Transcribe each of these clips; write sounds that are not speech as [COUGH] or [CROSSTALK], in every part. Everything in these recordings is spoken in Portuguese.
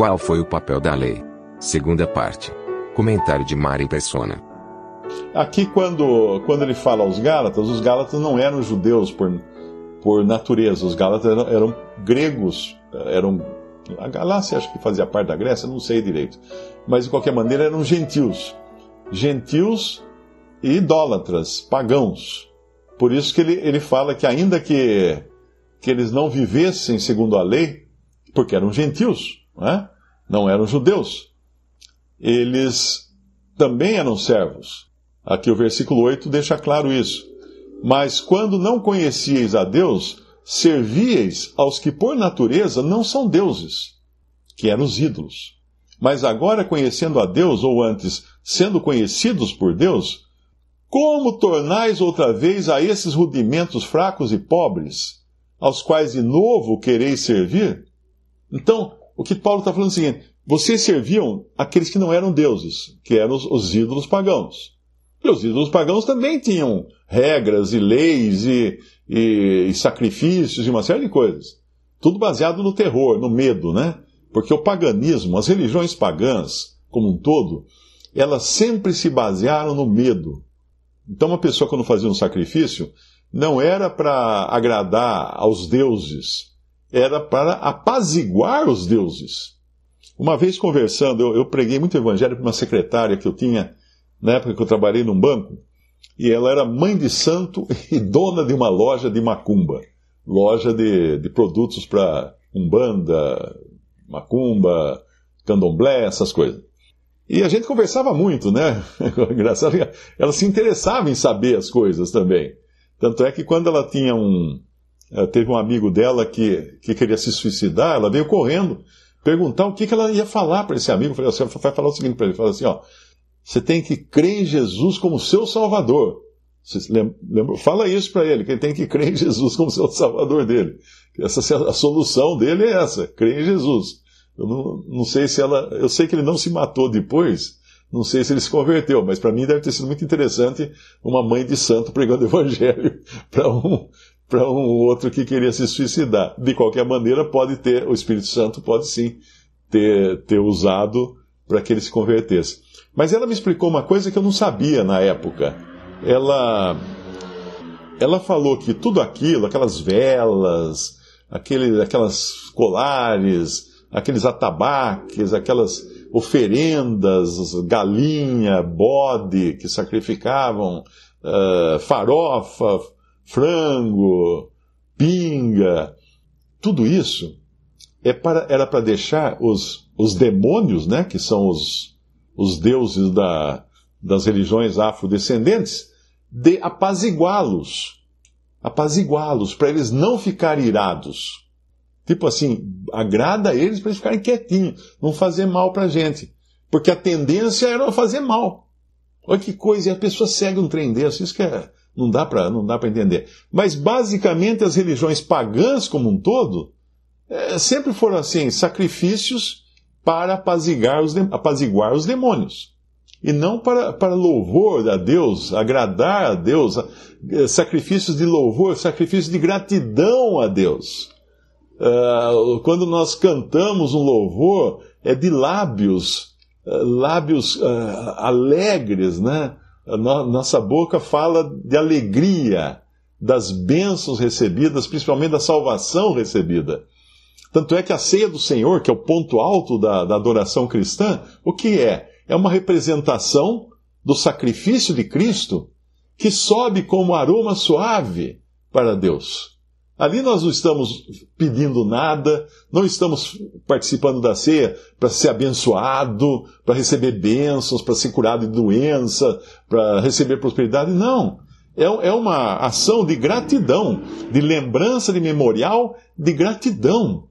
Qual foi o papel da lei? Segunda parte. Comentário de Mari Persona. Aqui, quando, quando ele fala aos Gálatas, os Gálatas não eram judeus por, por natureza, os Gálatas eram, eram gregos, eram. A Galácia acho que fazia parte da Grécia, não sei direito. Mas de qualquer maneira eram gentios. Gentios e idólatras, pagãos. Por isso que ele, ele fala que, ainda que, que eles não vivessem segundo a lei, porque eram gentios, não, é? não eram judeus, eles também eram servos. Aqui o versículo 8 deixa claro isso. Mas quando não conhecieis a Deus, servíeis aos que por natureza não são deuses, que eram os ídolos. Mas agora, conhecendo a Deus, ou antes, sendo conhecidos por Deus, como tornais outra vez a esses rudimentos fracos e pobres, aos quais de novo quereis servir? Então, o que Paulo está falando é o seguinte: vocês serviam aqueles que não eram deuses, que eram os, os ídolos pagãos. E os ídolos pagãos também tinham regras e leis e, e, e, sacrifícios e uma série de coisas. Tudo baseado no terror, no medo, né? Porque o paganismo, as religiões pagãs, como um todo, elas sempre se basearam no medo. Então, uma pessoa, quando fazia um sacrifício, não era para agradar aos deuses, era para apaziguar os deuses. Uma vez conversando, eu, eu preguei muito evangelho para uma secretária que eu tinha na época que eu trabalhei num banco, e ela era mãe de santo [LAUGHS] e dona de uma loja de macumba. Loja de, de produtos para umbanda, macumba, candomblé, essas coisas. E a gente conversava muito, né? [LAUGHS] Engraçado, ela se interessava em saber as coisas também. Tanto é que quando ela tinha um. Ela teve um amigo dela que, que queria se suicidar, ela veio correndo perguntar o que, que ela ia falar para esse amigo. Eu falei, você vai falar o seguinte para ele: fala assim, ó, você tem que crer em Jesus como seu Salvador. Lembra? Fala isso para ele, que ele tem que crer em Jesus como seu Salvador dele. Essa, a solução dele é essa, crer em Jesus. Eu não, não sei se ela. Eu sei que ele não se matou depois, não sei se ele se converteu, mas para mim deve ter sido muito interessante uma mãe de santo pregando [LAUGHS] evangelho para um, para um outro que queria se suicidar. De qualquer maneira, pode ter, o Espírito Santo pode sim ter, ter usado para que ele se convertesse. Mas ela me explicou uma coisa que eu não sabia na época. Ela, ela falou que tudo aquilo, aquelas velas, aquele, aquelas colares, aqueles atabaques, aquelas oferendas, galinha, bode que sacrificavam, uh, farofa, frango, pinga, tudo isso é para, era para deixar os, os demônios, né, que são os, os deuses da, das religiões afrodescendentes, de apaziguá-los. Apaziguá-los, para eles não ficarem irados. Tipo assim, agrada a eles para eles ficarem quietinhos, não fazer mal para a gente. Porque a tendência era fazer mal. Olha que coisa, e a pessoa segue um trem desse, isso que é, não dá para entender. Mas basicamente as religiões pagãs como um todo é, sempre foram assim, sacrifícios para apaziguar os, apaziguar os demônios. E não para, para louvor a Deus, agradar a Deus, eh, sacrifícios de louvor, sacrifícios de gratidão a Deus. Uh, quando nós cantamos um louvor, é de lábios, uh, lábios uh, alegres, né? Nossa boca fala de alegria, das bênçãos recebidas, principalmente da salvação recebida. Tanto é que a ceia do Senhor, que é o ponto alto da, da adoração cristã, o que é? É uma representação do sacrifício de Cristo que sobe como aroma suave para Deus. Ali nós não estamos pedindo nada, não estamos participando da ceia para ser abençoado, para receber bênçãos, para ser curado de doença, para receber prosperidade. Não. É, é uma ação de gratidão, de lembrança, de memorial, de gratidão.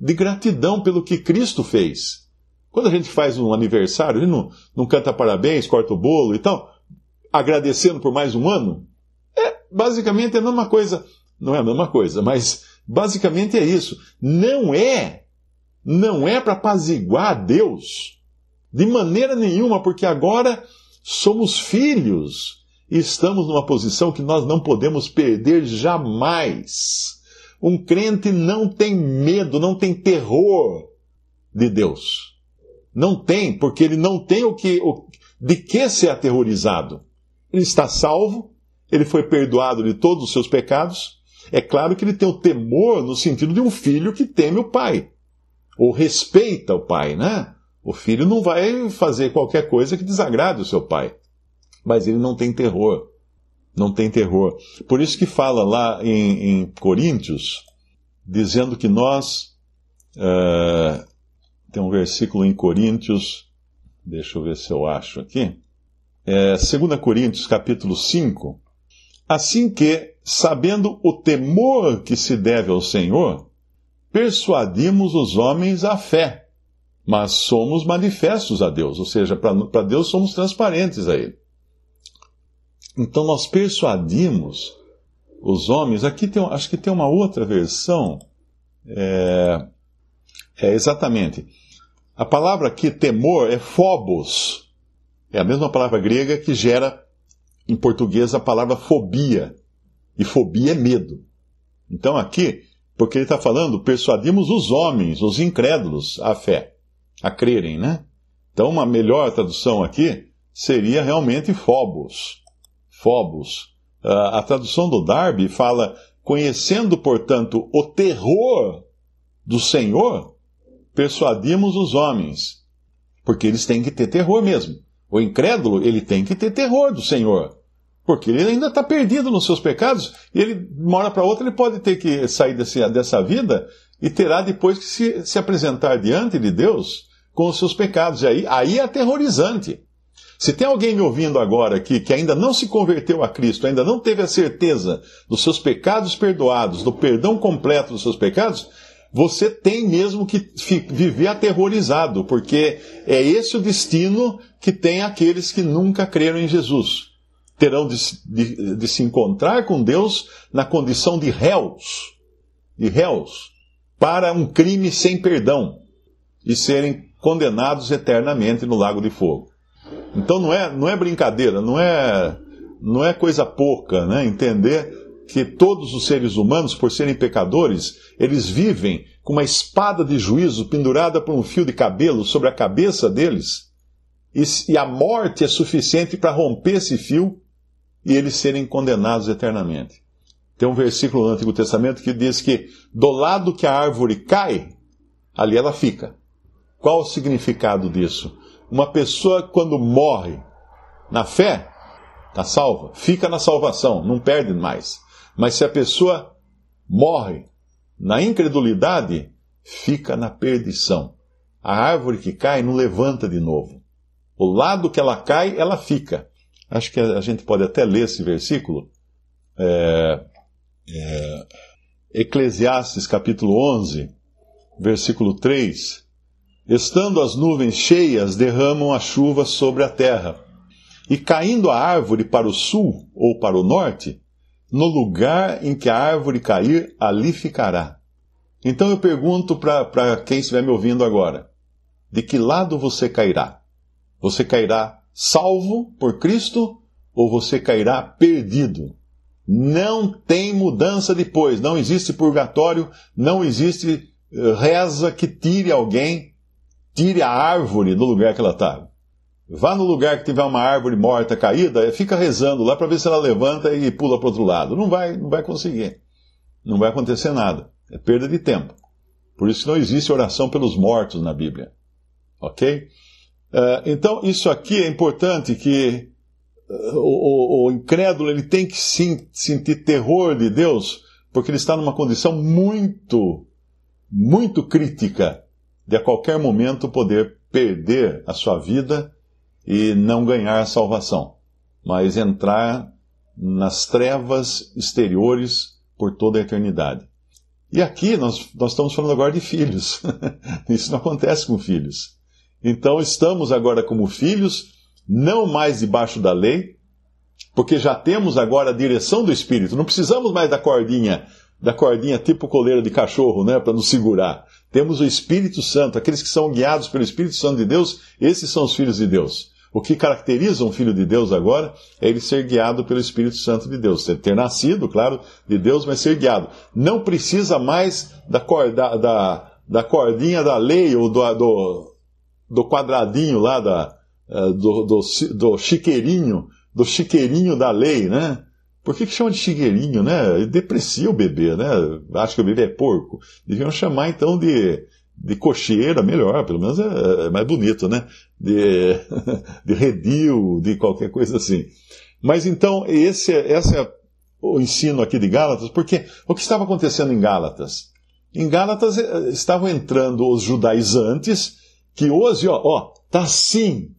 De gratidão pelo que Cristo fez. Quando a gente faz um aniversário, a gente não, não canta parabéns, corta o bolo e tal, agradecendo por mais um ano, é basicamente a mesma coisa. Não é a mesma coisa, mas basicamente é isso. Não é, não é para apaziguar Deus de maneira nenhuma, porque agora somos filhos e estamos numa posição que nós não podemos perder jamais. Um crente não tem medo, não tem terror de Deus. Não tem, porque ele não tem o que, o, de que ser aterrorizado. Ele está salvo, ele foi perdoado de todos os seus pecados. É claro que ele tem o temor no sentido de um filho que teme o pai, ou respeita o pai, né? O filho não vai fazer qualquer coisa que desagrade o seu pai. Mas ele não tem terror. Não tem terror. Por isso que fala lá em, em Coríntios, dizendo que nós. Uh, tem um versículo em Coríntios, deixa eu ver se eu acho aqui. É, 2 Coríntios capítulo 5. Assim que, sabendo o temor que se deve ao Senhor, persuadimos os homens à fé mas somos manifestos a Deus, ou seja, para Deus somos transparentes a Ele. Então nós persuadimos os homens. Aqui tem, acho que tem uma outra versão. É, é exatamente. A palavra aqui, temor, é phobos. É a mesma palavra grega que gera em português a palavra fobia. E fobia é medo. Então aqui, porque ele está falando, persuadimos os homens, os incrédulos, à fé a crerem, né? Então, uma melhor tradução aqui seria realmente Phobos. Phobos. Uh, a tradução do Darby fala: conhecendo, portanto, o terror do Senhor, persuadimos os homens. Porque eles têm que ter terror mesmo. O incrédulo, ele tem que ter terror do Senhor. Porque ele ainda está perdido nos seus pecados e ele, uma hora para outra, ele pode ter que sair desse, dessa vida e terá depois que se, se apresentar diante de Deus com os seus pecados. E aí, aí é aterrorizante. Se tem alguém me ouvindo agora aqui que ainda não se converteu a Cristo, ainda não teve a certeza dos seus pecados perdoados, do perdão completo dos seus pecados, você tem mesmo que viver aterrorizado, porque é esse o destino que tem aqueles que nunca creram em Jesus. Terão de, de, de se encontrar com Deus na condição de réus, de réus, para um crime sem perdão, e serem condenados eternamente no lago de fogo. Então não é, não é brincadeira, não é, não é coisa pouca, né? Entender que todos os seres humanos, por serem pecadores, eles vivem com uma espada de juízo pendurada por um fio de cabelo sobre a cabeça deles, e, e a morte é suficiente para romper esse fio e eles serem condenados eternamente. Tem um versículo no Antigo Testamento que diz que do lado que a árvore cai, ali ela fica. Qual o significado disso? Uma pessoa, quando morre na fé, está salva, fica na salvação, não perde mais. Mas se a pessoa morre na incredulidade, fica na perdição. A árvore que cai não levanta de novo. O lado que ela cai, ela fica. Acho que a gente pode até ler esse versículo. É, é, Eclesiastes capítulo 11, versículo 3. Estando as nuvens cheias, derramam a chuva sobre a terra. E caindo a árvore para o sul ou para o norte, no lugar em que a árvore cair, ali ficará. Então eu pergunto para quem estiver me ouvindo agora: de que lado você cairá? Você cairá salvo por Cristo ou você cairá perdido? Não tem mudança depois, não existe purgatório, não existe eh, reza que tire alguém tire a árvore do lugar que ela está. Vá no lugar que tiver uma árvore morta, caída, fica rezando lá para ver se ela levanta e pula para outro lado. Não vai, não vai conseguir. Não vai acontecer nada. É perda de tempo. Por isso não existe oração pelos mortos na Bíblia. Ok? Uh, então, isso aqui é importante que uh, o, o, o, incrédulo ele tem que sim, sentir terror de Deus, porque ele está numa condição muito, muito crítica de a qualquer momento poder perder a sua vida e não ganhar a salvação, mas entrar nas trevas exteriores por toda a eternidade. E aqui nós, nós estamos falando agora de filhos. [LAUGHS] Isso não acontece com filhos. Então estamos agora como filhos, não mais debaixo da lei, porque já temos agora a direção do Espírito. Não precisamos mais da cordinha, da cordinha tipo coleira de cachorro, né, para nos segurar. Temos o Espírito Santo, aqueles que são guiados pelo Espírito Santo de Deus, esses são os filhos de Deus. O que caracteriza um filho de Deus agora é ele ser guiado pelo Espírito Santo de Deus. Ter nascido, claro, de Deus, mas ser guiado. Não precisa mais da, corda, da, da cordinha da lei ou do, do, do quadradinho lá, da, eh, do, do, do chiqueirinho, do chiqueirinho da lei, né? Por que, que chama de chiqueirinho, né? Deprecia o bebê, né? Acho que o bebê é porco. Deviam chamar então de de cocheira, melhor, pelo menos é, é mais bonito, né? De, [LAUGHS] de redil, de qualquer coisa assim. Mas então, esse, esse é o ensino aqui de Gálatas, porque o que estava acontecendo em Gálatas? Em Gálatas eh, estavam entrando os judaizantes, que hoje, ó, ó tá assim.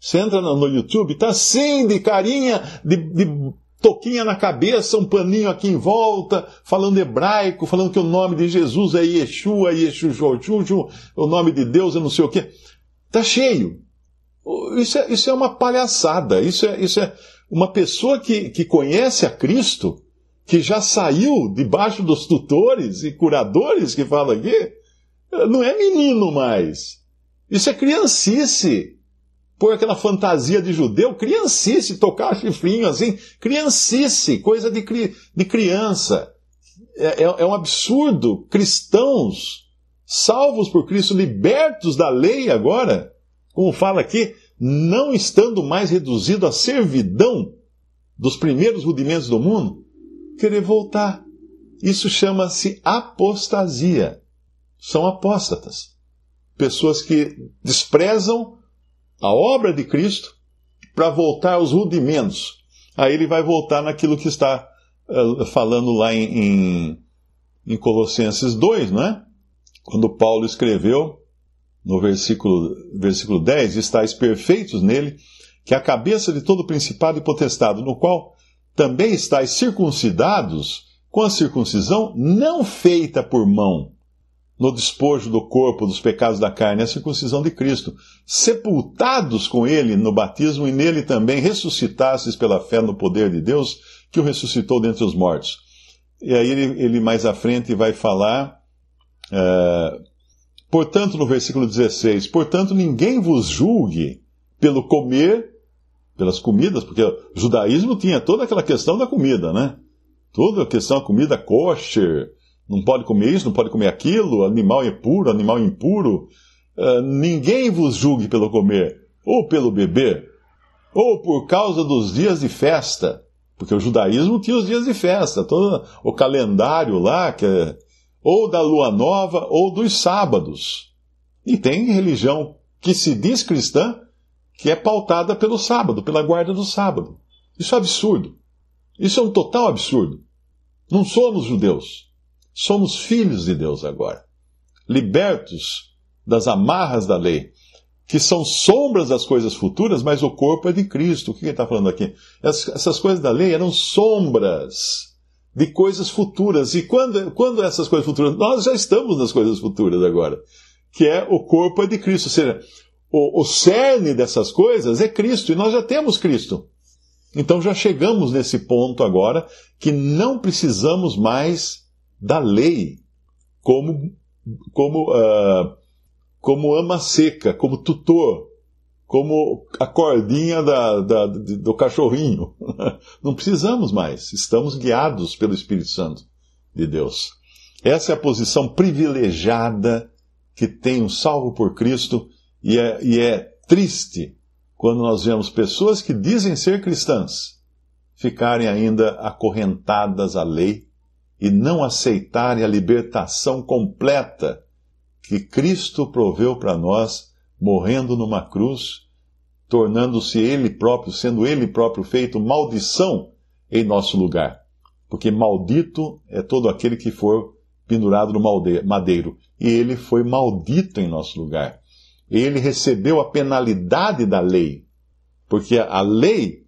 Você entra no YouTube, tá assim, de carinha, de, de toquinha na cabeça, um paninho aqui em volta, falando hebraico, falando que o nome de Jesus é Yeshua, Yeshua, o nome de Deus é não sei o quê. Tá cheio. Isso é, isso é uma palhaçada. Isso é, isso é uma pessoa que, que conhece a Cristo, que já saiu debaixo dos tutores e curadores que fala aqui, não é menino mais. Isso é criancice pôr aquela fantasia de judeu, criancice, tocar chifrinho assim, criancice, coisa de, cri, de criança. É, é, é um absurdo. Cristãos, salvos por Cristo, libertos da lei agora, como fala aqui, não estando mais reduzido à servidão dos primeiros rudimentos do mundo, querer voltar. Isso chama-se apostasia. São apóstatas. Pessoas que desprezam a obra de Cristo para voltar aos rudimentos. Aí ele vai voltar naquilo que está uh, falando lá em, em, em, Colossenses 2, não é? Quando Paulo escreveu no versículo, versículo 10: Estais perfeitos nele, que é a cabeça de todo principado e potestado, no qual também estáis circuncidados com a circuncisão não feita por mão no despojo do corpo dos pecados da carne, a circuncisão de Cristo, sepultados com ele no batismo e nele também ressuscitasses pela fé no poder de Deus que o ressuscitou dentre os mortos. E aí ele, ele mais à frente vai falar, uh, portanto, no versículo 16, portanto, ninguém vos julgue pelo comer, pelas comidas, porque o judaísmo tinha toda aquela questão da comida, né? Toda a questão da comida kosher, não pode comer isso, não pode comer aquilo, animal é puro, animal impuro. Uh, ninguém vos julgue pelo comer, ou pelo beber, ou por causa dos dias de festa, porque o judaísmo tinha os dias de festa, todo o calendário lá, que é, ou da lua nova, ou dos sábados. E tem religião que se diz cristã, que é pautada pelo sábado, pela guarda do sábado. Isso é absurdo. Isso é um total absurdo. Não somos judeus. Somos filhos de Deus agora, libertos das amarras da lei, que são sombras das coisas futuras, mas o corpo é de Cristo. O que ele está falando aqui? Essas coisas da lei eram sombras de coisas futuras. E quando, quando essas coisas futuras. Nós já estamos nas coisas futuras agora, que é o corpo é de Cristo. Ou seja, o, o cerne dessas coisas é Cristo, e nós já temos Cristo. Então já chegamos nesse ponto agora que não precisamos mais da lei como, como, uh, como ama seca, como tutor, como a cordinha da, da, do cachorrinho. [LAUGHS] Não precisamos mais, estamos guiados pelo Espírito Santo de Deus. Essa é a posição privilegiada que tem um salvo por Cristo e é, e é triste quando nós vemos pessoas que dizem ser cristãs ficarem ainda acorrentadas à lei e não aceitarem a libertação completa que Cristo proveu para nós, morrendo numa cruz, tornando-se Ele próprio, sendo Ele próprio feito maldição em nosso lugar. Porque maldito é todo aquele que for pendurado no madeiro. E ele foi maldito em nosso lugar. Ele recebeu a penalidade da lei. Porque a lei,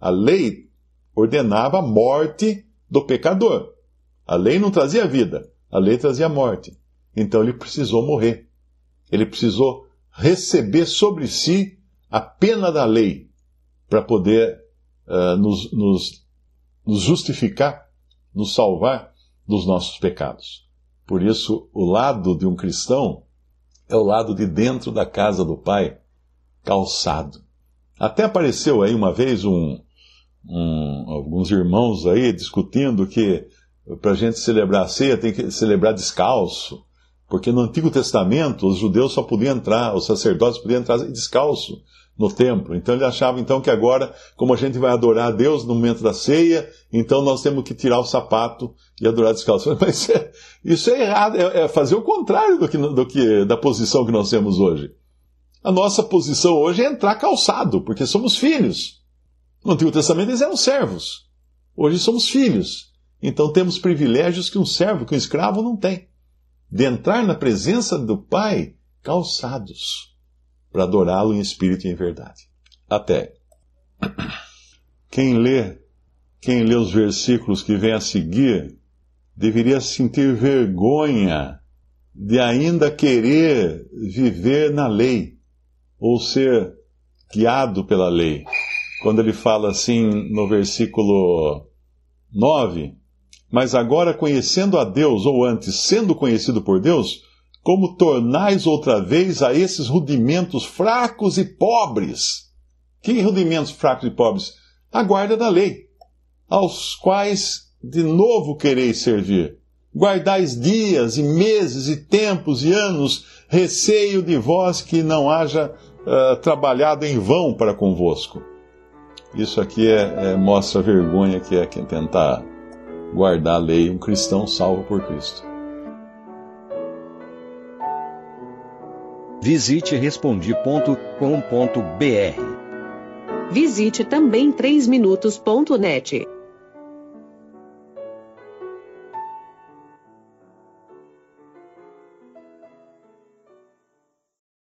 a lei ordenava a morte do pecador. A lei não trazia vida, a lei trazia morte. Então ele precisou morrer. Ele precisou receber sobre si a pena da lei para poder uh, nos, nos, nos justificar, nos salvar dos nossos pecados. Por isso, o lado de um cristão é o lado de dentro da casa do Pai, calçado. Até apareceu aí uma vez um, um, alguns irmãos aí discutindo que para a gente celebrar a ceia tem que celebrar descalço, porque no Antigo Testamento os judeus só podiam entrar, os sacerdotes podiam entrar descalço no templo. Então ele achava então que agora, como a gente vai adorar a Deus no momento da ceia, então nós temos que tirar o sapato e adorar descalço. [LAUGHS] Mas é, isso é errado, é, é, fazer o contrário do que, do que da posição que nós temos hoje. A nossa posição hoje é entrar calçado, porque somos filhos. No Antigo Testamento eles eram servos. Hoje somos filhos. Então temos privilégios que um servo, que um escravo não tem. De entrar na presença do Pai calçados para adorá-lo em espírito e em verdade. Até. Quem lê, quem lê os versículos que vem a seguir, deveria sentir vergonha de ainda querer viver na lei, ou ser guiado pela lei. Quando ele fala assim no versículo 9, mas agora conhecendo a Deus, ou antes sendo conhecido por Deus, como tornais outra vez a esses rudimentos fracos e pobres. Que rudimentos fracos e pobres? A guarda da lei, aos quais de novo quereis servir. Guardais dias e meses e tempos e anos, receio de vós que não haja uh, trabalhado em vão para convosco. Isso aqui é, é, mostra a vergonha que é quem tentar guardar a lei, um cristão salvo por Cristo. Visite respondi.com.br. Visite também 3minutos.net.